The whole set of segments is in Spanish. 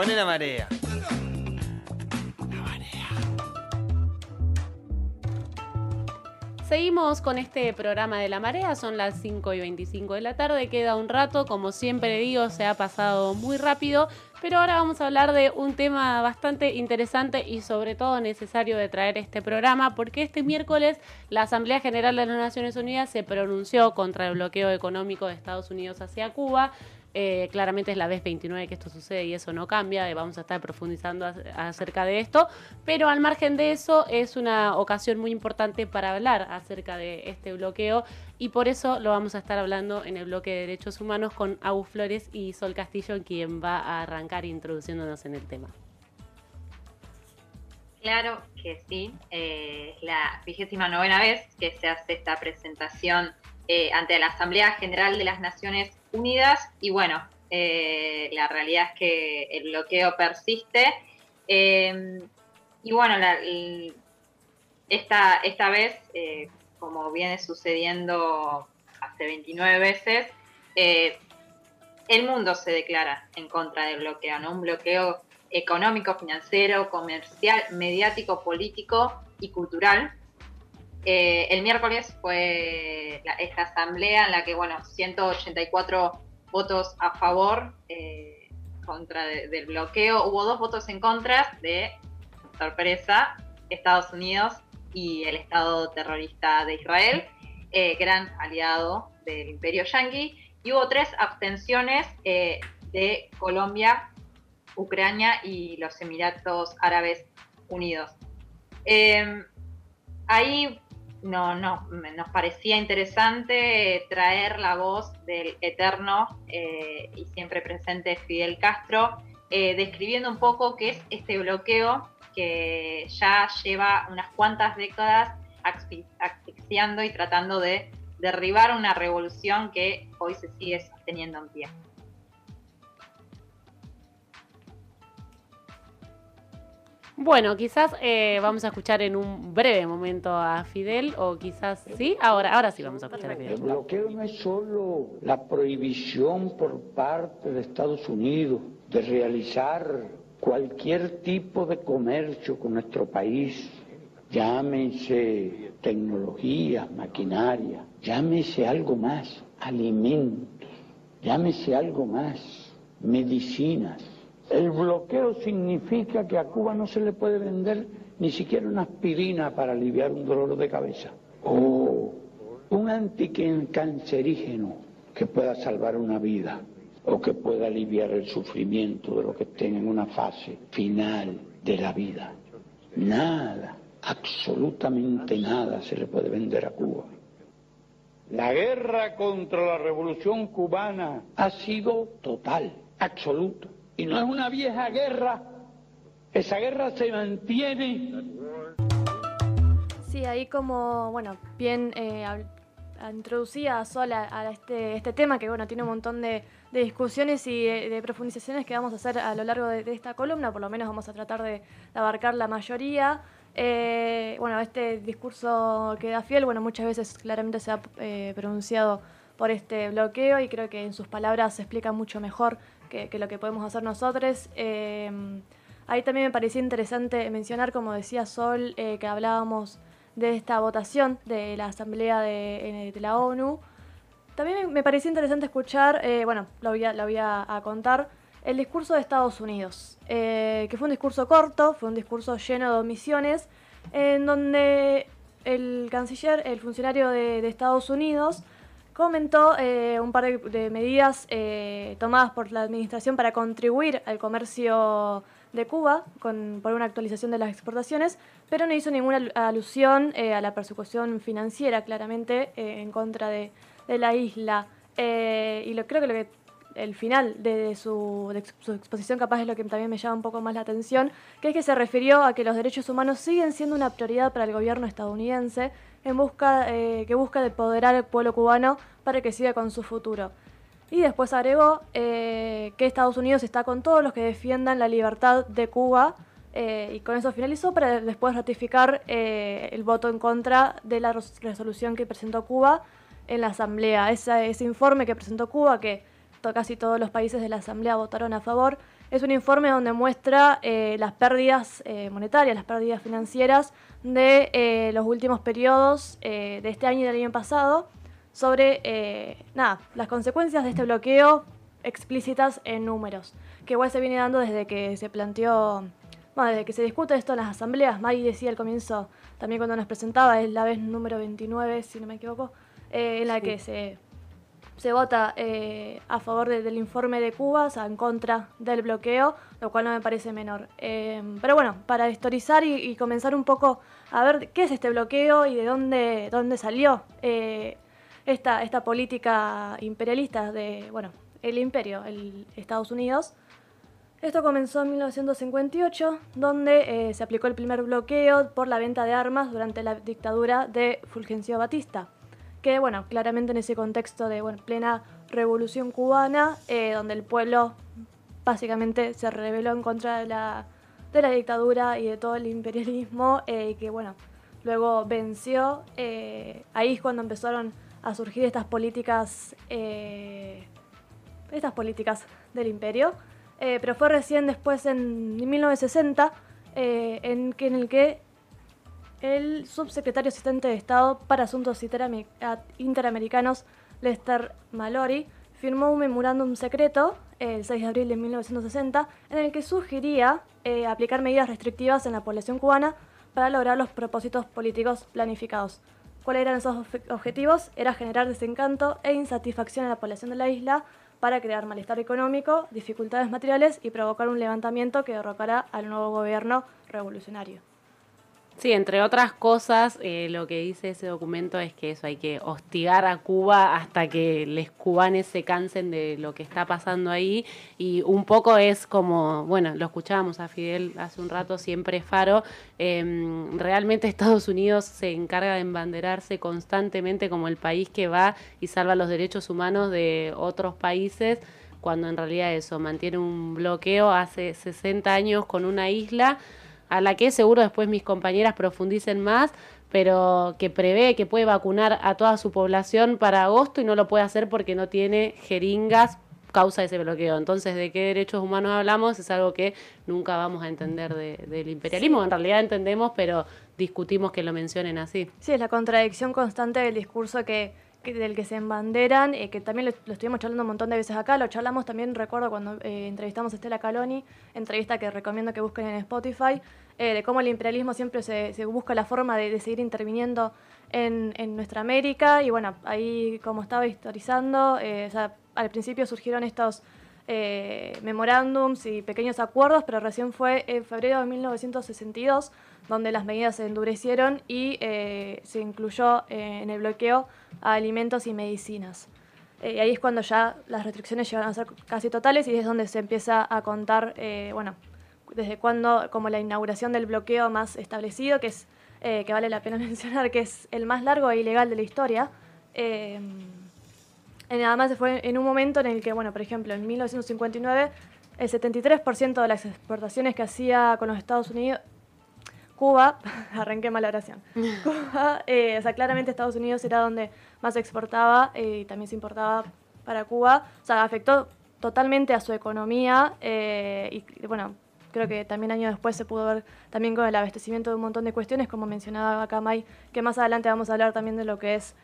Poné la marea. Seguimos con este programa de la marea, son las 5 y 25 de la tarde, queda un rato, como siempre digo, se ha pasado muy rápido, pero ahora vamos a hablar de un tema bastante interesante y sobre todo necesario de traer este programa, porque este miércoles la Asamblea General de las Naciones Unidas se pronunció contra el bloqueo económico de Estados Unidos hacia Cuba. Eh, claramente es la vez 29 que esto sucede y eso no cambia, y vamos a estar profundizando acerca de esto, pero al margen de eso es una ocasión muy importante para hablar acerca de este bloqueo y por eso lo vamos a estar hablando en el bloque de derechos humanos con Agus Flores y Sol Castillo, quien va a arrancar introduciéndonos en el tema. Claro que sí, eh, la vigésima novena vez que se hace esta presentación eh, ante la Asamblea General de las Naciones Unidas y bueno, eh, la realidad es que el bloqueo persiste. Eh, y bueno, esta, esta vez, como viene sucediendo hace 29 veces, el mundo se declara en contra del bloqueo, ¿no? Un bloqueo económico, financiero, comercial, mediático, político y cultural eh, el miércoles fue esta asamblea en la que, bueno, 184 votos a favor eh, contra del bloqueo. Hubo dos votos en contra de, sorpresa, Estados Unidos y el Estado terrorista de Israel, eh, gran aliado del imperio yanqui. Y hubo tres abstenciones de Colombia, Ucrania y los Emiratos Árabes Unidos. ahí no, no, nos parecía interesante traer la voz del eterno eh, y siempre presente Fidel Castro, eh, describiendo un poco qué es este bloqueo que ya lleva unas cuantas décadas asfixiando y tratando de derribar una revolución que hoy se sigue sosteniendo en pie. Bueno, quizás eh, vamos a escuchar en un breve momento a Fidel, o quizás sí, ahora, ahora sí vamos a escuchar a Fidel. El bloqueo no es solo la prohibición por parte de Estados Unidos de realizar cualquier tipo de comercio con nuestro país, llámese tecnología, maquinaria, llámese algo más, alimentos, llámese algo más, medicinas el bloqueo significa que a Cuba no se le puede vender ni siquiera una aspirina para aliviar un dolor de cabeza o un anticancerígeno que pueda salvar una vida o que pueda aliviar el sufrimiento de los que estén en una fase final de la vida. Nada, absolutamente nada se le puede vender a Cuba. La guerra contra la revolución cubana ha sido total, absoluta. Y no es una vieja guerra, esa guerra se mantiene. Sí, ahí como, bueno, bien eh, introducía sola a este, este tema que, bueno, tiene un montón de, discusiones y de, profundizaciones que vamos a hacer a lo largo de, esta columna, por lo menos vamos a tratar de, abarcar la mayoría. Eh, bueno, este discurso que da fiel, bueno, muchas veces claramente se ha eh, pronunciado por este bloqueo y creo que en sus palabras se explica mucho mejor que, lo que podemos hacer nosotros. Eh, ahí también me parecía interesante mencionar, como decía Sol, eh, que hablábamos de esta votación de la Asamblea de, la ONU. También me parecía interesante escuchar, eh, bueno, lo voy, a, lo voy a, contar, el discurso de Estados Unidos, que fue un discurso corto, fue un discurso lleno de omisiones, en donde el canciller, el funcionario de Estados Unidos, comentó eh, un par de, medidas eh, tomadas por la Administración para contribuir al comercio de Cuba con, por una actualización de las exportaciones, pero no hizo ninguna alusión eh, a la persecución financiera, claramente, en contra de, la isla. y lo, creo que lo que el final de, su, de su exposición capaz es lo que también me llama un poco más la atención, que es que se refirió a que los derechos humanos siguen siendo una prioridad para el gobierno estadounidense, en busca, eh, que busca empoderar al pueblo cubano para que siga con su futuro. Y después agregó eh, que Estados Unidos está con todos los que defiendan la libertad de Cuba eh, y con eso finalizó para después ratificar el voto en contra de la resolución que presentó Cuba en la Asamblea. ese informe que presentó Cuba, que casi todos los países de la Asamblea votaron a favor, Es un informe donde muestra eh, las pérdidas eh, monetarias, las pérdidas financieras de eh, los últimos periodos de este año y del año pasado sobre nada, las consecuencias de este bloqueo explícitas en números, que igual se viene dando desde que se planteó, bueno, desde que se discute esto en las asambleas. Maggie decía al comienzo, también cuando nos presentaba, es la vez número 29, si no me equivoco, en la que se se vota eh, a favor del informe de Cuba, o sea, en contra del bloqueo, lo cual no me parece menor. Eh, pero bueno, para historizar y, comenzar un poco a ver qué es este bloqueo y de dónde, dónde salió eh, esta, esta política imperialista de, bueno, el imperio, el Estados Unidos. Esto comenzó en 1958, donde se aplicó el primer bloqueo por la venta de armas durante la dictadura de Fulgencio Batista que bueno, claramente en ese contexto de plena revolución cubana, eh, donde el pueblo básicamente se rebeló en contra de la, de la dictadura y de todo el imperialismo, eh, y que bueno, luego venció, eh, ahí es cuando empezaron a surgir estas políticas, estas políticas del imperio, pero fue recién después en 1960 en, en el que el subsecretario asistente de Estado para Asuntos Interamericanos, Lester Mallory, firmó un memorándum secreto el 6 de abril de 1960 en el que sugería eh, aplicar medidas restrictivas en la población cubana para lograr los propósitos políticos planificados. ¿Cuáles eran esos objetivos? Era generar desencanto e insatisfacción en la población de la isla para crear malestar económico, dificultades materiales y provocar un levantamiento que derrocara al nuevo gobierno revolucionario. Sí, entre otras cosas, eh, lo que dice ese documento es que eso hay que hostigar a Cuba hasta que los cubanes se cansen de lo que está pasando ahí. Y un poco es como, bueno, lo escuchábamos a Fidel hace un rato, siempre Faro. Em, realmente Estados Unidos se encarga de embanderarse constantemente como el país que va y salva los derechos humanos de otros países cuando en realidad eso mantiene un bloqueo hace 60 años con una isla a la que seguro después mis compañeras profundicen más, pero que prevé que puede vacunar a toda su población para agosto y no lo puede hacer porque no tiene jeringas causa de ese bloqueo. Entonces, ¿de qué derechos humanos hablamos? Es algo que nunca vamos a entender del imperialismo. En realidad entendemos, pero discutimos que lo mencionen así. Sí, es la contradicción constante del discurso que del que se embanderan, eh, que también lo, estuvimos charlando un montón de veces acá, lo charlamos también, recuerdo cuando eh, entrevistamos a Estela Caloni, entrevista que recomiendo que busquen en Spotify, eh, de cómo el imperialismo siempre se, busca la forma de, seguir interviniendo en, nuestra América, y bueno, ahí como estaba historizando, al principio surgieron estos memorándums y pequeños acuerdos, pero recién fue en febrero de 1962 donde las medidas se endurecieron y eh, se incluyó eh, en el bloqueo a alimentos y medicinas. Eh, y ahí es cuando ya las restricciones llegaron a ser casi totales y es donde se empieza a contar, bueno, desde cuando, como la inauguración del bloqueo más establecido, que es que vale la pena mencionar que es el más largo e ilegal de la historia. Además fue en un momento en el que, bueno, por ejemplo, en 1959 el 73% de las exportaciones que hacía con los Estados Unidos, Cuba, arranqué mala oración. Cuba, eh, o sea, claramente Estados Unidos era donde más exportaba eh, y también se importaba para Cuba. O sea, afectó totalmente a su economía eh, y bueno, creo que también años después se pudo ver también con el abastecimiento de un montón de cuestiones, como mencionaba acá May, que más adelante vamos a hablar también de lo que es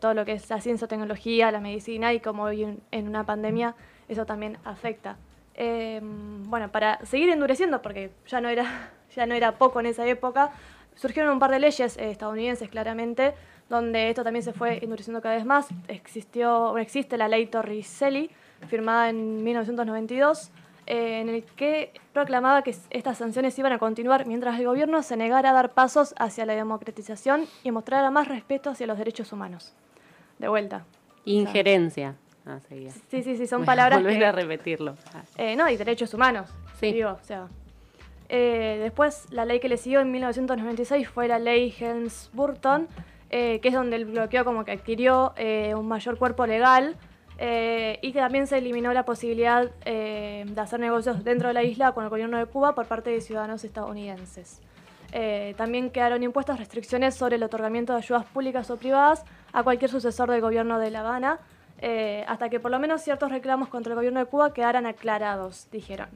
todo lo que es la ciencia, tecnología, la medicina y como hoy en, una pandemia eso también afecta. bueno, para seguir endureciendo, porque ya no era ya no era poco en esa época, surgieron un par de leyes eh, estadounidenses claramente, donde esto también se fue endureciendo cada vez más. Existió, existe la ley Torricelli, firmada en 1992, eh, en el que proclamaba que estas sanciones iban a continuar mientras el gobierno se negara a dar pasos hacia la democratización y mostrara más respeto hacia los derechos humanos. De vuelta. Injerencia. Ah, sí, sí, sí, son palabras. Volver a repetirlo. Eh, no, y derechos humanos. Sí. Digo, o sea, eh, después, la ley que le siguió en 1996 fue la ley Helms-Burton, eh, que es donde el bloqueo como que adquirió un mayor cuerpo legal y que también se eliminó la posibilidad de hacer negocios dentro de la isla con el gobierno de Cuba por parte de ciudadanos estadounidenses. también quedaron impuestas restricciones sobre el otorgamiento de ayudas públicas o privadas a cualquier sucesor del gobierno de La Habana, hasta que por lo menos ciertos reclamos contra el gobierno de Cuba quedaran aclarados, dijeron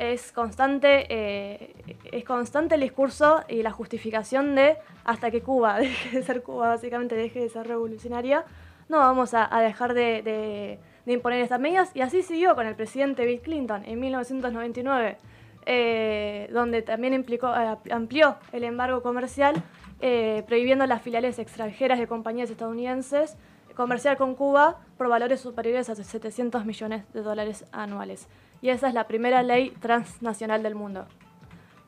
es constante, eh, es constante el discurso y la justificación de hasta que Cuba deje de ser Cuba, básicamente deje de ser revolucionaria, no vamos a, dejar de, imponer estas medidas. Y así siguió con el presidente Bill Clinton en 1999, eh, donde también implicó, eh, amplió el embargo comercial, prohibiendo las filiales extranjeras de compañías estadounidenses comerciar con Cuba por valores superiores a 700 millones de dólares anuales y esa es la primera ley transnacional del mundo.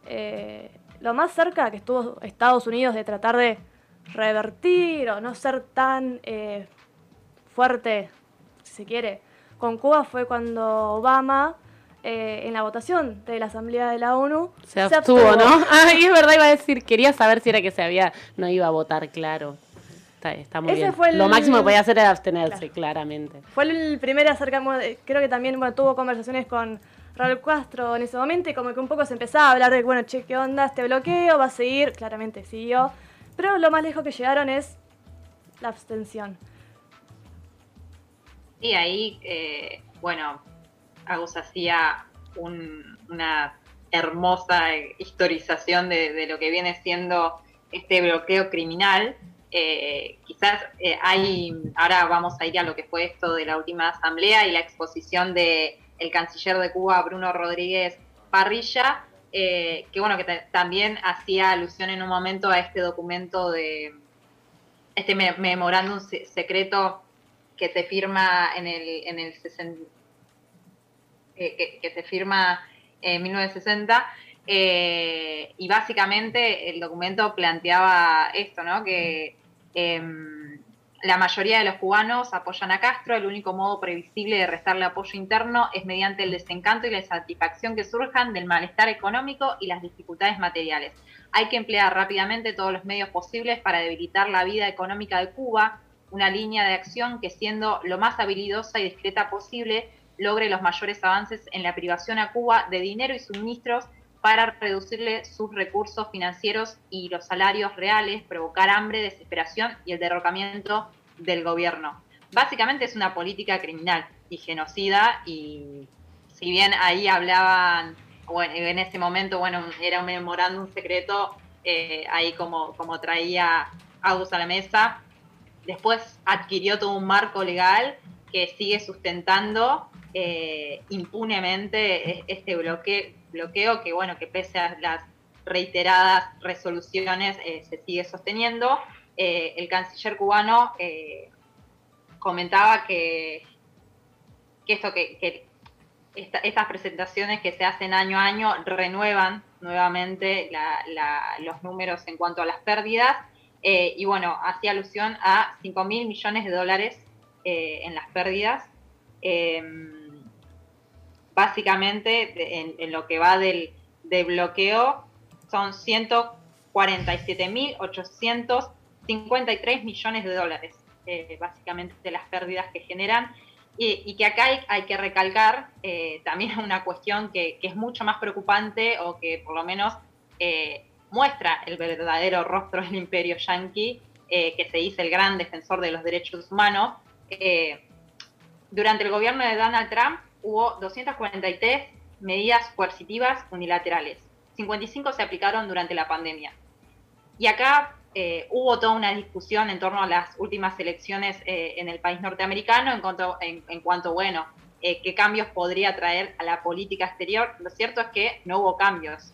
Eh, lo más cerca que estuvo Estados Unidos de tratar de revertir o no ser tan eh, fuerte, si se quiere, con Cuba fue cuando Obama, eh, en la votación de la Asamblea de la ONU, se abstuvo, ¿no? Ay, es verdad, iba a decir, quería saber si era que se había, no iba a votar, claro. Está, muy bien. Lo máximo que podía hacer era abstenerse, claramente. Fue el primer acercamiento, creo que también tuvo conversaciones con Raúl Castro en ese momento y como que un poco se empezaba a hablar de, bueno, che, ¿qué onda este bloqueo? ¿Va a seguir? Claramente siguió. Pero lo más lejos que llegaron es la abstención. Y ahí, eh, bueno, Agus hacía una hermosa historización de, lo que viene siendo este bloqueo criminal. Eh, quizás eh, hay, ahora vamos a ir a lo que fue esto de la última asamblea y la exposición de el canciller de Cuba, Bruno Rodríguez Parrilla, eh, que bueno, que también hacía alusión en un momento a este documento de este memorándum secreto que se firma en el, en el que, que, se firma en 1960 y básicamente el documento planteaba esto, ¿no? Que Em, la mayoría de los cubanos apoyan a Castro. El único modo previsible de restarle apoyo interno es mediante el desencanto y la insatisfacción que surjan del malestar económico y las dificultades materiales. Hay que emplear rápidamente todos los medios posibles para debilitar la vida económica de Cuba, una línea de acción que siendo lo más habilidosa y discreta posible logre los mayores avances en la privación a Cuba de dinero y suministros para reducirle sus recursos financieros y los salarios reales, provocar hambre, desesperación y el derrocamiento del gobierno. Básicamente es una política criminal y genocida y si bien ahí hablaban, bueno, en ese momento, bueno, era un memorándum secreto, eh, ahí como, como traía Agus a la mesa, después adquirió todo un marco legal que sigue sustentando eh, impunemente e-, este bloque bloqueo que, bueno, que pese a las reiteradas resoluciones eh, se sigue sosteniendo. Eh, el canciller cubano comentaba que, que esto que, estas presentaciones que se hacen año a año renuevan nuevamente los números en cuanto a las pérdidas y bueno, hacía alusión a 5 mil millones de dólares en las pérdidas básicamente en, lo que va del, bloqueo son 147.853 millones de dólares, eh, básicamente de las pérdidas que generan. Y, que acá hay, que recalcar eh, también una cuestión que, es mucho más preocupante o que por lo menos eh, muestra el verdadero rostro del imperio yanqui, que se dice el gran defensor de los derechos humanos. durante el gobierno de Donald Trump, hubo 243 medidas coercitivas unilaterales. 55 se aplicaron durante la pandemia. Y acá eh, hubo toda una discusión en torno a las últimas elecciones eh, en el país norteamericano en cuanto, en, cuanto bueno, eh, qué cambios podría traer a la política exterior. Lo cierto es que no hubo cambios.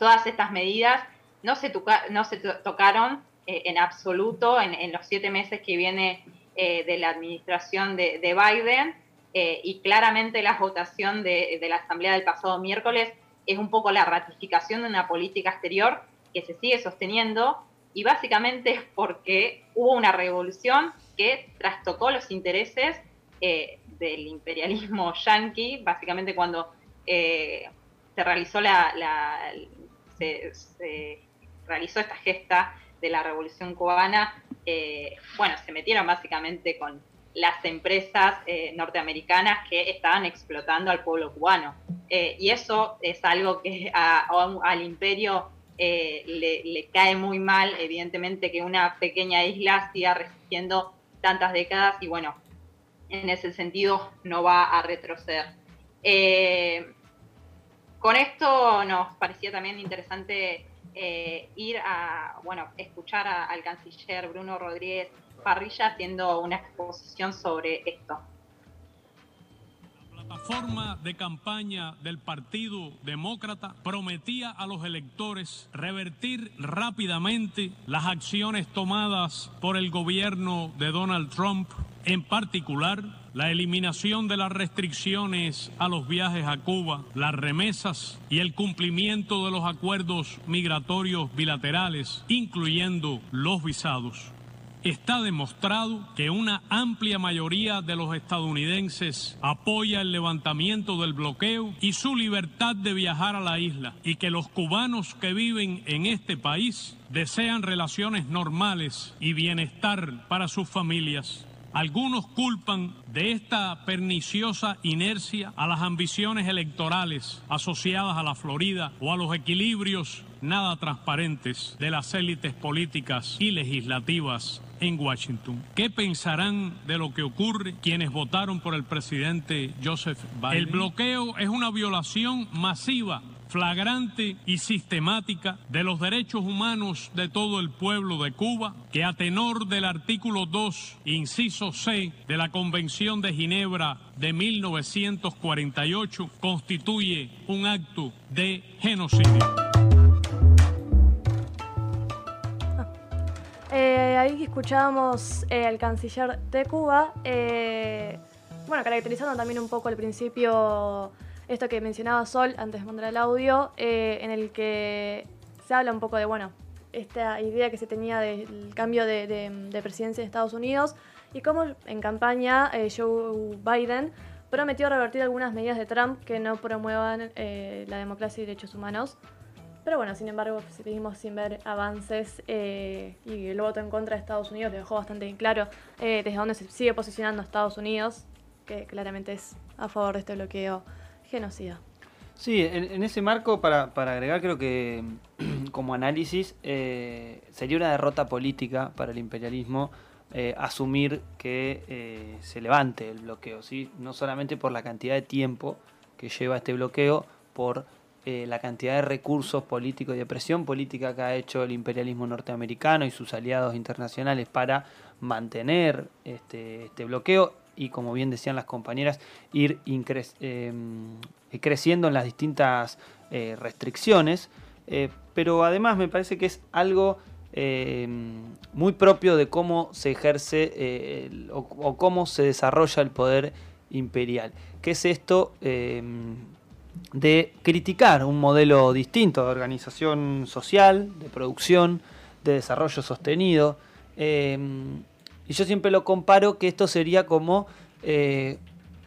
Todas estas medidas no se, tocaron en absoluto en, los siete meses que viene de la administración de, de Biden eh, y claramente la votación de, la Asamblea del pasado miércoles es un poco la ratificación de una política exterior que se sigue sosteniendo y básicamente es porque hubo una revolución que trastocó los intereses eh, del imperialismo yanqui, básicamente cuando eh, se realizó la, se, realizó esta gesta de la revolución cubana, bueno, se metieron básicamente con las empresas eh, norteamericanas que estaban explotando al pueblo cubano. Eh, y eso es algo que al imperio eh, le, cae muy mal, evidentemente, que una pequeña isla siga resistiendo tantas décadas y bueno, en ese sentido no va a retroceder. Con esto nos parecía también interesante eh, ir a, bueno, escuchar al canciller Bruno Rodríguez Parrilla haciendo una exposición sobre esto. La plataforma de campaña del Partido Demócrata prometía a los electores revertir rápidamente las acciones tomadas por el gobierno de Donald Trump, en particular la eliminación de las restricciones a los viajes a Cuba, las remesas y el cumplimiento de los acuerdos migratorios bilaterales, incluyendo los visados. Está demostrado que una amplia mayoría de los estadounidenses apoya el levantamiento del bloqueo y su libertad de viajar a la isla y que los cubanos que viven en este país desean relaciones normales y bienestar para sus familias. Algunos culpan de esta perniciosa inercia a las ambiciones electorales asociadas a la Florida o a los equilibrios nada transparentes de las élites políticas y legislativas en Washington. ¿Qué pensarán de lo que ocurre quienes votaron por el presidente Joseph Biden? El bloqueo es una violación masiva flagrante y sistemática de los derechos humanos de todo el pueblo de Cuba, que a tenor del artículo 2, inciso C de la Convención de Ginebra de 1948, constituye un acto de genocidio. Eh, ahí escuchábamos eh, al canciller de Cuba, eh, bueno, caracterizando también un poco al principio esto que mencionaba Sol antes de mandar el audio, eh, en el que se habla un poco de, bueno, esta idea que se tenía del cambio de, presidencia de Estados Unidos y cómo en campaña eh, Joe Biden prometió revertir algunas medidas de Trump que no promuevan eh, la democracia y derechos humanos. Pero bueno, sin embargo, seguimos sin ver avances y el voto en contra de Estados Unidos dejó bastante claro desde dónde se sigue posicionando Estados Unidos, que claramente es a favor de este bloqueo genocida. Sí, en, ese marco, para, agregar, creo que como análisis eh, sería una derrota política para el imperialismo eh, asumir que eh, se levante el bloqueo, ¿sí? no solamente por la cantidad de tiempo que lleva este bloqueo, por la cantidad de recursos políticos y de presión política que ha hecho el imperialismo norteamericano y sus aliados internacionales para mantener este, este bloqueo y como bien decían las compañeras, ir em, creciendo en las distintas eh, restricciones. Eh, pero además me parece que es algo em, muy propio de cómo se ejerce eh, o, cómo se desarrolla el poder imperial. ¿Qué es esto em, de criticar un modelo distinto de organización social, de producción, de desarrollo sostenido? Y yo siempre lo comparo que esto sería como eh,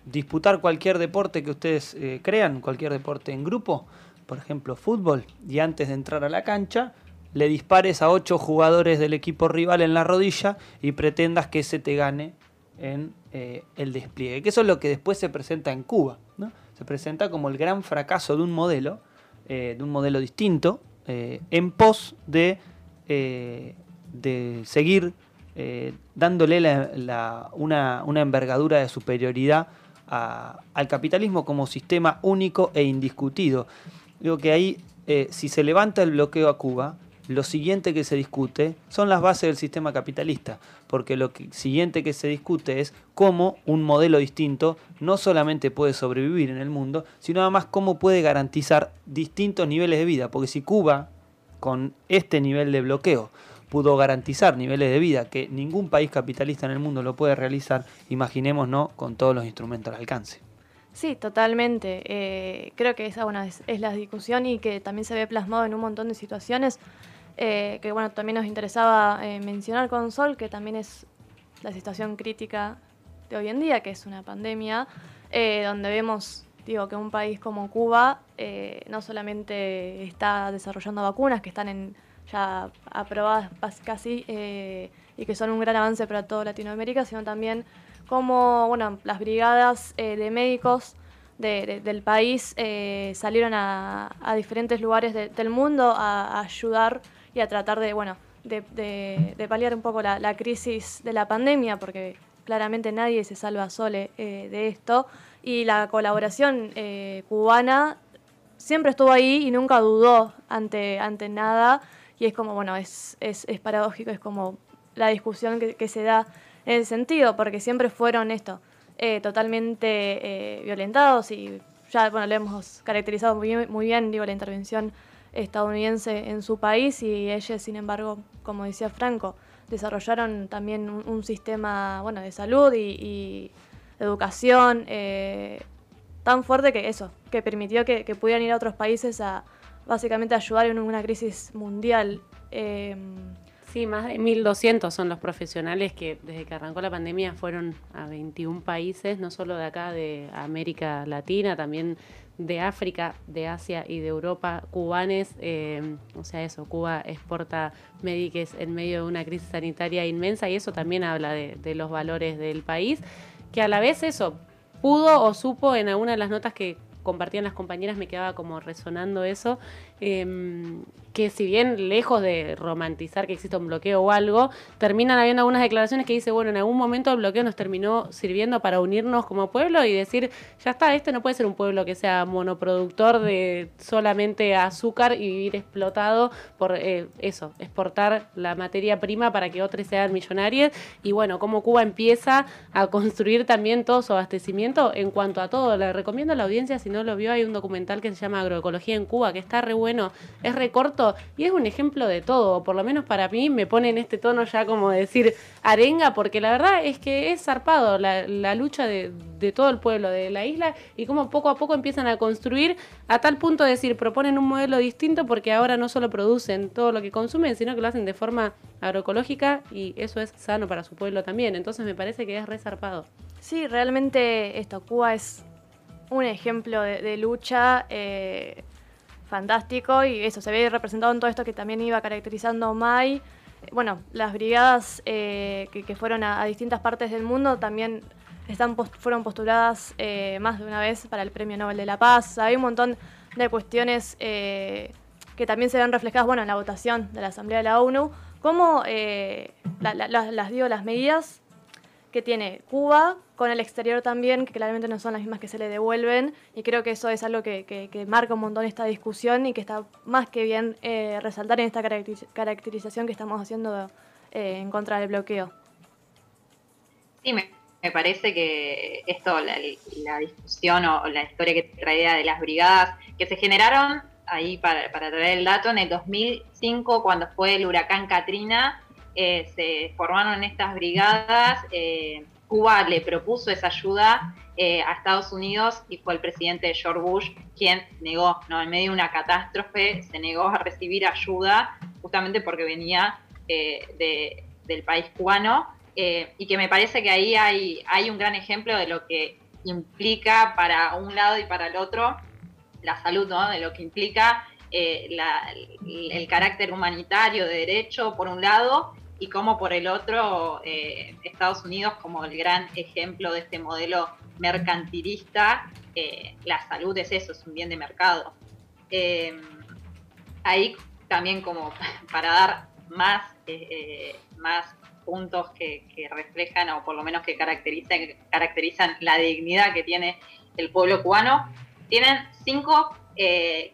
disputar cualquier deporte que ustedes eh, crean, cualquier deporte en grupo, por ejemplo fútbol, y antes de entrar a la cancha le dispares a ocho jugadores del equipo rival en la rodilla y pretendas que ese te gane en eh, el despliegue. Que eso es lo que después se presenta en Cuba. ¿no? Se presenta como el gran fracaso de un modelo, de un modelo distinto, en pos de, de seguir eh, dándole una, envergadura de superioridad al capitalismo como sistema único e indiscutido. Digo que ahí, eh, si se levanta el bloqueo a Cuba, lo siguiente que se discute son las bases del sistema capitalista, porque lo siguiente que se discute es cómo un modelo distinto no solamente puede sobrevivir en el mundo, sino además cómo puede garantizar distintos niveles de vida, porque si Cuba, con este nivel de bloqueo, pudo garantizar niveles de vida que ningún país capitalista en el mundo lo puede realizar, imaginémonos con todos los instrumentos al alcance. Sí, totalmente. Eh, creo que esa bueno, es, la discusión y que también se ve plasmado en un montón de situaciones eh, que bueno, también nos interesaba eh, mencionar con Sol, que también es la situación crítica de hoy en día, que es una pandemia, donde vemos digo, que un país como Cuba no solamente está desarrollando vacunas que están en ya aprobadas casi eh, y que son un gran avance para toda Latinoamérica, sino también como bueno, las brigadas eh, de médicos del país eh, salieron a, diferentes lugares del mundo a, ayudar y a tratar de, bueno, de, paliar un poco la, crisis de la pandemia, porque claramente nadie se salva sole eh, de esto, y la colaboración eh, cubana siempre estuvo ahí y nunca dudó ante, ante nada, y es como, bueno, es, es, paradójico, es como la discusión que, se da en ese sentido, porque siempre fueron esto, eh, totalmente violentados y ya, bueno, lo hemos caracterizado muy bien, muy bien, digo, la intervención estadounidense en su país y ellos, sin embargo, como decía Franco, desarrollaron también un, sistema bueno, de salud y, educación eh, tan fuerte que eso, que permitió que, pudieran ir a otros países a básicamente ayudar en una crisis mundial. Eh, sí, más de 1.200 son los profesionales que desde que arrancó la pandemia fueron a 21 países, no solo de acá, de América Latina, también de África, de Asia y de Europa, cubanes, eh, o sea, eso, Cuba exporta médicos en medio de una crisis sanitaria inmensa y eso también habla de, de los valores del país, que a la vez eso pudo o supo en alguna de las notas que compartían las compañeras me quedaba como resonando eso, Em, que si bien lejos de romantizar que exista un bloqueo o algo, terminan habiendo algunas declaraciones que dice, bueno, en algún momento el bloqueo nos terminó sirviendo para unirnos como pueblo y decir, ya está, este no puede ser un pueblo que sea monoproductor de solamente azúcar y vivir explotado por eh, eso, exportar la materia prima para que otros sean millonarios. Y bueno, como Cuba empieza a construir también todo su abastecimiento en cuanto a todo. Le recomiendo a la audiencia, si no lo vio, hay un documental que se llama Agroecología en Cuba, que está re bueno es recorto y es un ejemplo de todo, por lo menos para mí me pone en este tono ya como decir arenga, porque la verdad es que es zarpado la, lucha de, todo el pueblo de la isla y como poco a poco empiezan a construir a tal punto de decir, proponen un modelo distinto porque ahora no solo producen todo lo que consumen, sino que lo hacen de forma agroecológica y eso es sano para su pueblo también, entonces me parece que es resarpado. Sí, realmente esto, Cuba es un ejemplo de, lucha. Eh, fantástico y eso se ve representado en todo esto que también iba caracterizando Mai. Bueno, las brigadas eh, que, fueron a, distintas partes del mundo también están fueron postuladas eh, más de una vez para el Premio Nobel de la Paz. Hay un montón de cuestiones que también se ven reflejadas bueno, en la votación de la Asamblea de la ONU, como las, dio las medidas que tiene Cuba con el exterior también, que claramente no son las mismas que se le devuelven, y creo que eso es algo que, marca un montón esta discusión y que está más que bien eh, resaltar en esta caracterización que estamos haciendo eh, en contra del bloqueo. Sí, me, parece que esto, la, discusión o, la historia que traía de las brigadas que se generaron, ahí para, para traer el dato, en el 2005, cuando fue el huracán Katrina, eh, se formaron estas brigadas. Eh, Cuba le propuso esa ayuda eh, a Estados Unidos y fue el presidente George Bush quien negó, ¿no? en medio de una catástrofe, se negó a recibir ayuda justamente porque venía del país cubano y que me parece que ahí hay, hay un gran ejemplo de lo que implica para un lado y para el otro la salud, ¿no? de lo que implica el carácter humanitario de derecho, por un lado, y como por el otro eh, Estados Unidos como el gran ejemplo de este modelo mercantilista, eh, la salud es eso, es un bien de mercado. Em, ahí también como para dar más, eh, más puntos que, reflejan o por lo menos que caracterizan, caracterizan la dignidad que tiene el pueblo cubano, tienen cinco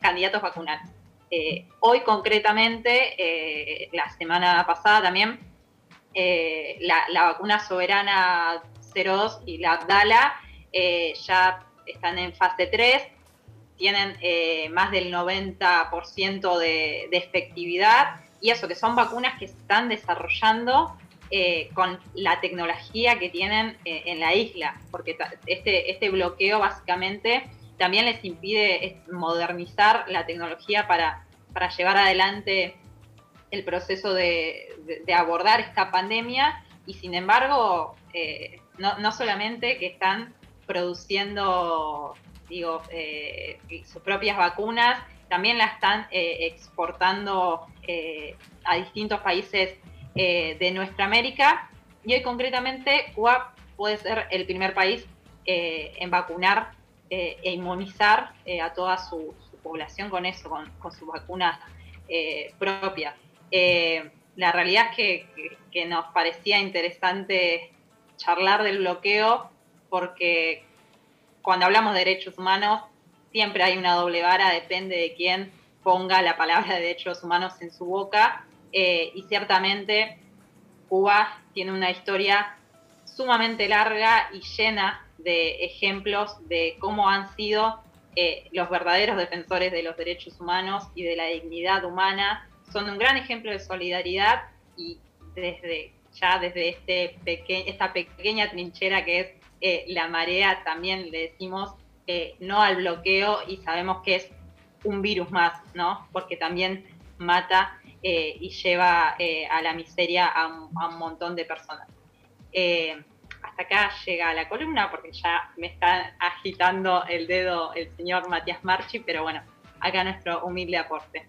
candidatos vacunales. Eh, hoy concretamente, eh, la semana pasada también, eh, la, vacuna soberana 02 y la Abdala ya están en fase 3, tienen más del 90% de, efectividad y eso que son vacunas que se están desarrollando con la tecnología que tienen en la isla, porque este, este bloqueo básicamente también les impide modernizar la tecnología para, para llevar adelante el proceso de, abordar esta pandemia. Y sin embargo eh, no, solamente que están produciendo digo eh, sus propias vacunas también la están eh, exportando a distintos países de nuestra América. Y hoy concretamente Cuba puede ser el primer país en vacunar e inmunizar a toda su, población con eso, con, sus vacunas eh, propias. Eh, la realidad es que, nos parecía interesante charlar del bloqueo porque cuando hablamos de derechos humanos siempre hay una doble vara, depende de quién ponga la palabra de derechos humanos en su boca eh, y ciertamente Cuba tiene una historia sumamente larga y llena de ejemplos de cómo han sido eh, los verdaderos defensores de los derechos humanos y de la dignidad humana. Son un gran ejemplo de solidaridad y desde ya desde este esta pequeña trinchera que es eh, la marea también le decimos no al bloqueo y sabemos que es un virus más, ¿no? Porque también mata eh, y lleva eh, a la miseria a un, montón de personas. Eh, hasta acá llega la columna porque ya me está agitando el dedo el señor Matías Marchi, pero bueno, acá nuestro humilde aporte.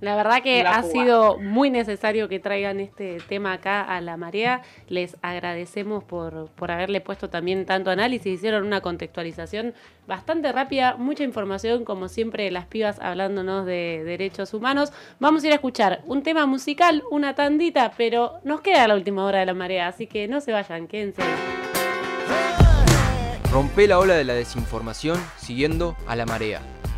La verdad que ha sido muy necesario que traigan este tema acá a la marea. Les agradecemos por, por haberle puesto también tanto análisis. Hicieron una contextualización bastante rápida, mucha información, como siempre, las pibas hablándonos de derechos humanos. Vamos a ir a escuchar un tema musical, una tandita, pero nos queda la última hora de la marea, así que no se vayan, quédense. Rompe la ola de la desinformación siguiendo a la marea.